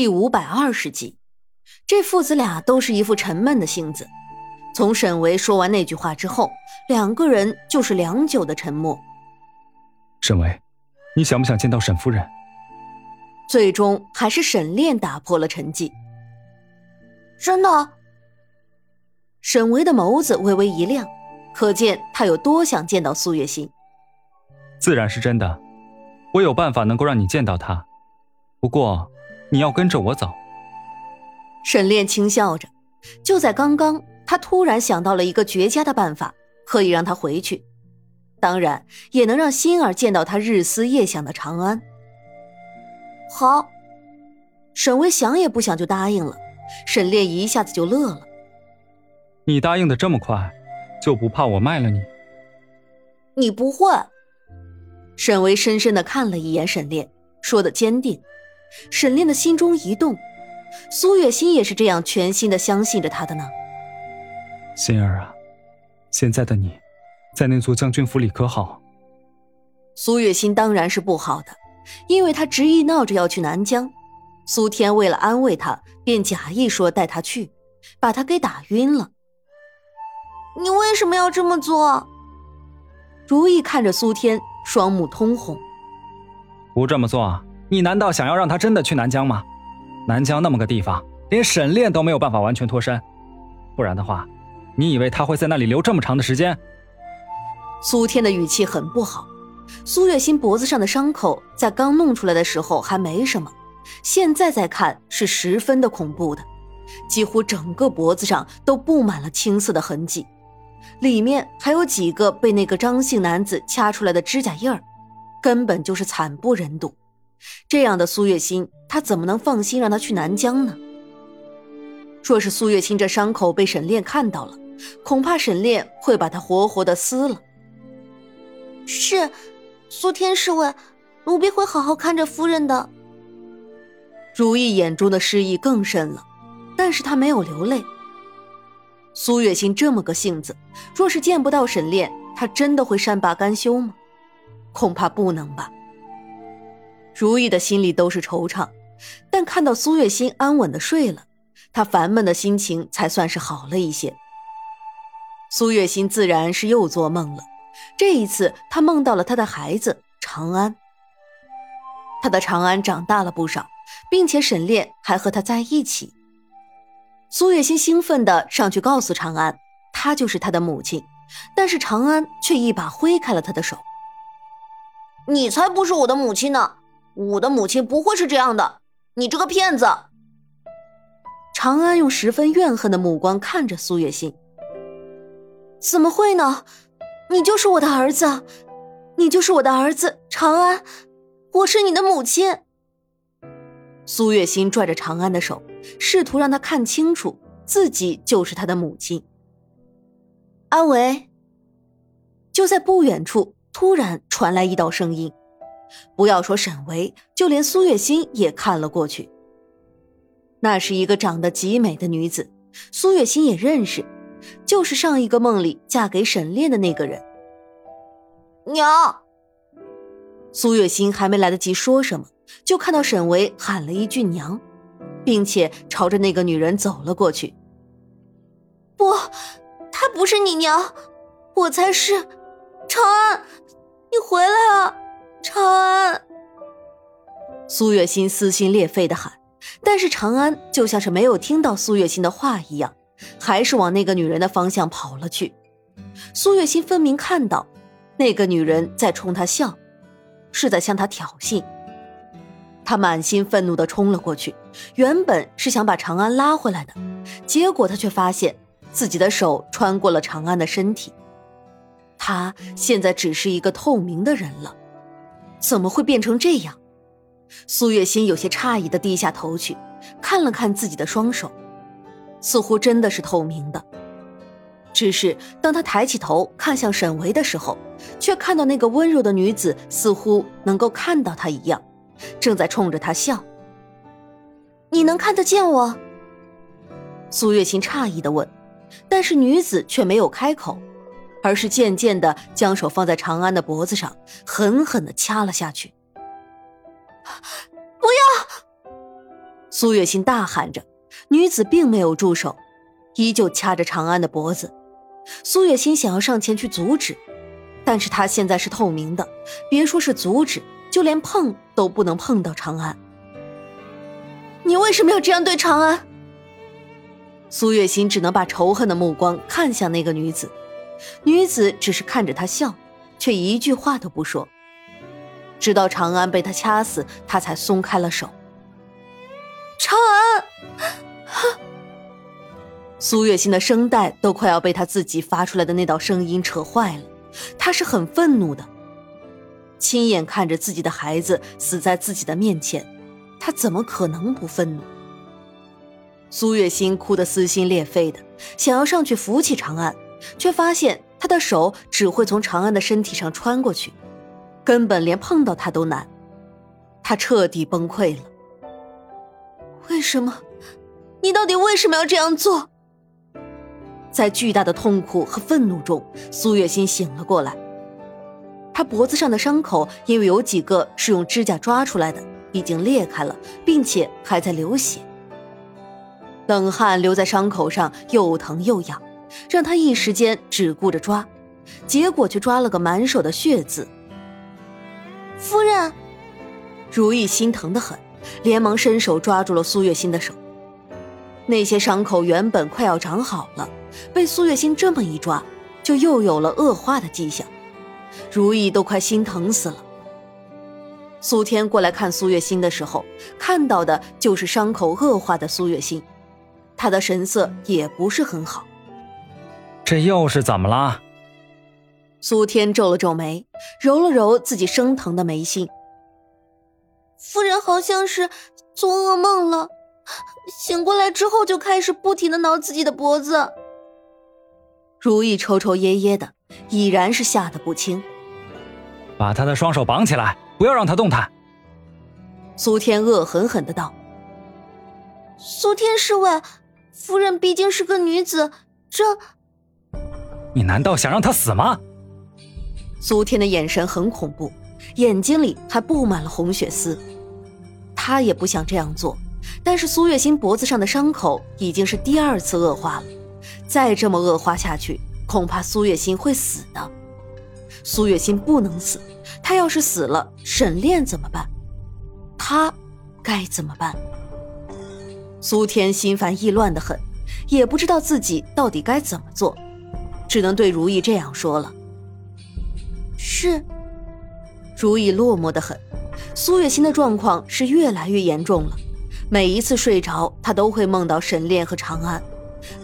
第五百二十集，这父子俩都是一副沉闷的性子。从沈维说完那句话之后，两个人就是良久的沉默。沈维，你想不想见到沈夫人？最终还是沈炼打破了沉寂。真的？沈维的眸子微微一亮，可见他有多想见到苏月心。自然是真的，我有办法能够让你见到她，不过。你要跟着我走。沈炼轻笑着，就在刚刚，他突然想到了一个绝佳的办法，可以让他回去，当然也能让心儿见到他日思夜想的长安。好，沈巍想也不想就答应了。沈炼一下子就乐了：“你答应的这么快，就不怕我卖了你？”你不会。沈巍深深的看了一眼沈炼，说的坚定。沈炼的心中一动，苏月心也是这样全心的相信着他的呢。心儿啊，现在的你，在那座将军府里可好？苏月心当然是不好的，因为她执意闹着要去南疆。苏天为了安慰她，便假意说带她去，把她给打晕了。你为什么要这么做？如意看着苏天，双目通红。不这么做。你难道想要让他真的去南疆吗？南疆那么个地方，连沈炼都没有办法完全脱身，不然的话，你以为他会在那里留这么长的时间？苏天的语气很不好。苏月心脖子上的伤口在刚弄出来的时候还没什么，现在再看是十分的恐怖的，几乎整个脖子上都布满了青色的痕迹，里面还有几个被那个张姓男子掐出来的指甲印儿，根本就是惨不忍睹。这样的苏月心，他怎么能放心让他去南疆呢？若是苏月心这伤口被沈炼看到了，恐怕沈炼会把他活活的撕了。是，苏天侍卫，奴婢会好好看着夫人的。如意眼中的失意更深了，但是她没有流泪。苏月心这么个性子，若是见不到沈炼，她真的会善罢甘休吗？恐怕不能吧。如意的心里都是惆怅，但看到苏月心安稳的睡了，她烦闷的心情才算是好了一些。苏月心自然是又做梦了，这一次她梦到了她的孩子长安。她的长安长大了不少，并且沈炼还和她在一起。苏月心兴奋的上去告诉长安，她就是他的母亲，但是长安却一把挥开了他的手：“你才不是我的母亲呢！”我的母亲不会是这样的，你这个骗子！长安用十分怨恨的目光看着苏月心。怎么会呢？你就是我的儿子，你就是我的儿子，长安，我是你的母亲。苏月心拽着长安的手，试图让他看清楚自己就是他的母亲。阿维，就在不远处，突然传来一道声音。不要说沈维，就连苏月心也看了过去。那是一个长得极美的女子，苏月心也认识，就是上一个梦里嫁给沈炼的那个人。娘，苏月心还没来得及说什么，就看到沈维喊了一句“娘”，并且朝着那个女人走了过去。不，她不是你娘，我才是。长安，你回来啊！长安，苏月心撕心裂肺的喊，但是长安就像是没有听到苏月心的话一样，还是往那个女人的方向跑了去。苏月心分明看到，那个女人在冲他笑，是在向他挑衅。他满心愤怒的冲了过去，原本是想把长安拉回来的，结果他却发现自己的手穿过了长安的身体，他现在只是一个透明的人了。怎么会变成这样？苏月心有些诧异的低下头去，看了看自己的双手，似乎真的是透明的。只是当他抬起头看向沈维的时候，却看到那个温柔的女子似乎能够看到他一样，正在冲着他笑。你能看得见我？苏月心诧异的问，但是女子却没有开口。而是渐渐的将手放在长安的脖子上，狠狠的掐了下去。不要！苏月心大喊着，女子并没有住手，依旧掐着长安的脖子。苏月心想要上前去阻止，但是她现在是透明的，别说是阻止，就连碰都不能碰到长安。你为什么要这样对长安？苏月心只能把仇恨的目光看向那个女子，女子只是看着他笑，却一句话都不说。直到长安被他掐死，他才松开了手。长安，苏月心的声带都快要被他自己发出来的那道声音扯坏了。他是很愤怒的，亲眼看着自己的孩子死在自己的面前，他怎么可能不愤怒？苏月心哭得撕心裂肺的，想要上去扶起长安，却发现他的手只会从长安的身体上穿过去，根本连碰到他都难。他彻底崩溃了。为什么？你到底为什么要这样做？在巨大的痛苦和愤怒中，苏月心醒了过来。他脖子上的伤口因为有几个是用指甲抓出来的，已经裂开了，并且还在流血。冷汗流在伤口上，又疼又痒，让他一时间只顾着抓，结果却抓了个满手的血渍。夫人，如意心疼的很，连忙伸手抓住了苏月心的手。那些伤口原本快要长好了，被苏月心这么一抓，就又有了恶化的迹象。如意都快心疼死了。苏天过来看苏月心的时候，看到的就是伤口恶化的苏月心。他的神色也不是很好，这又是怎么了？苏天皱了皱眉，揉了揉自己生疼的眉心。夫人好像是做噩梦了，醒过来之后就开始不停的挠自己的脖子。如意抽抽噎噎的，已然是吓得不轻。把他的双手绑起来，不要让他动弹。苏天恶狠狠的道：“苏天侍卫。”夫人毕竟是个女子，这……你难道想让他死吗？苏天的眼神很恐怖，眼睛里还布满了红血丝。他也不想这样做，但是苏月心脖子上的伤口已经是第二次恶化了，再这么恶化下去，恐怕苏月心会死的。苏月心不能死，他要是死了，沈炼怎么办？他该怎么办？苏天心烦意乱的很，也不知道自己到底该怎么做，只能对如意这样说了。是。如意落寞的很，苏月心的状况是越来越严重了，每一次睡着，她都会梦到沈炼和长安，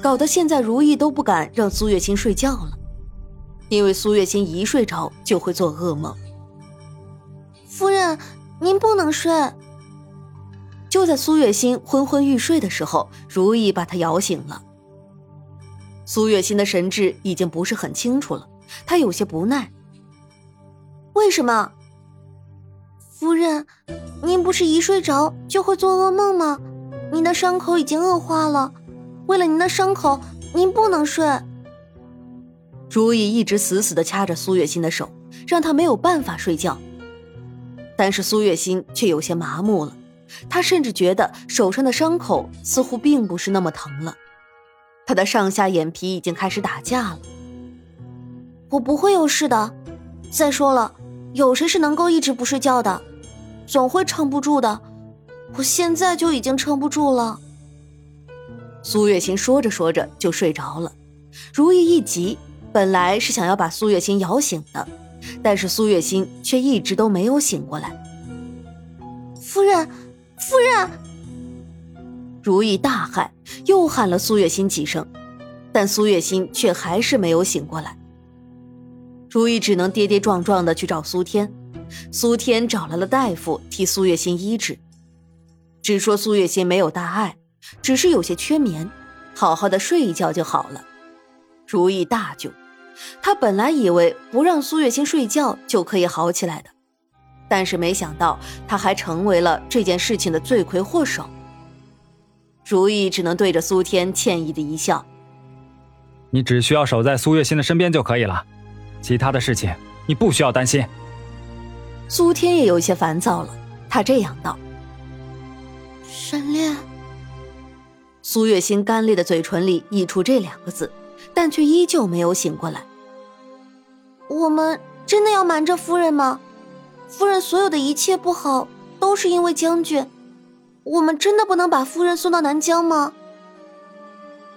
搞得现在如意都不敢让苏月心睡觉了，因为苏月心一睡着就会做噩梦。夫人，您不能睡。就在苏月心昏昏欲睡的时候，如意把她摇醒了。苏月心的神志已经不是很清楚了，她有些不耐。为什么？夫人，您不是一睡着就会做噩梦吗？您的伤口已经恶化了，为了您的伤口，您不能睡。如意一直死死的掐着苏月心的手，让她没有办法睡觉。但是苏月心却有些麻木了。她甚至觉得手上的伤口似乎并不是那么疼了，他的上下眼皮已经开始打架了。我不会有事的。再说了，有谁是能够一直不睡觉的？总会撑不住的。我现在就已经撑不住了。苏月心说着说着就睡着了。如意一急，本来是想要把苏月心摇醒的，但是苏月心却一直都没有醒过来。夫人。如意大喊，又喊了苏月心几声，但苏月心却还是没有醒过来。如意只能跌跌撞撞的去找苏天，苏天找来了大夫替苏月心医治，只说苏月心没有大碍，只是有些缺眠，好好的睡一觉就好了。如意大窘，他本来以为不让苏月心睡觉就可以好起来的。但是没想到，他还成为了这件事情的罪魁祸首。如意只能对着苏天歉意的一笑：“你只需要守在苏月心的身边就可以了，其他的事情你不需要担心。”苏天也有些烦躁了，他这样道：“沈炼。苏月心干裂的嘴唇里溢出这两个字，但却依旧没有醒过来。我们真的要瞒着夫人吗？夫人所有的一切不好，都是因为将军。我们真的不能把夫人送到南疆吗？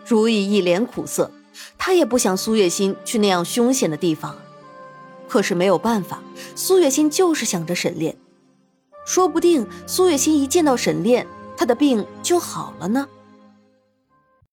如意一脸苦涩，她也不想苏月心去那样凶险的地方，可是没有办法，苏月心就是想着沈炼，说不定苏月心一见到沈炼，她的病就好了呢。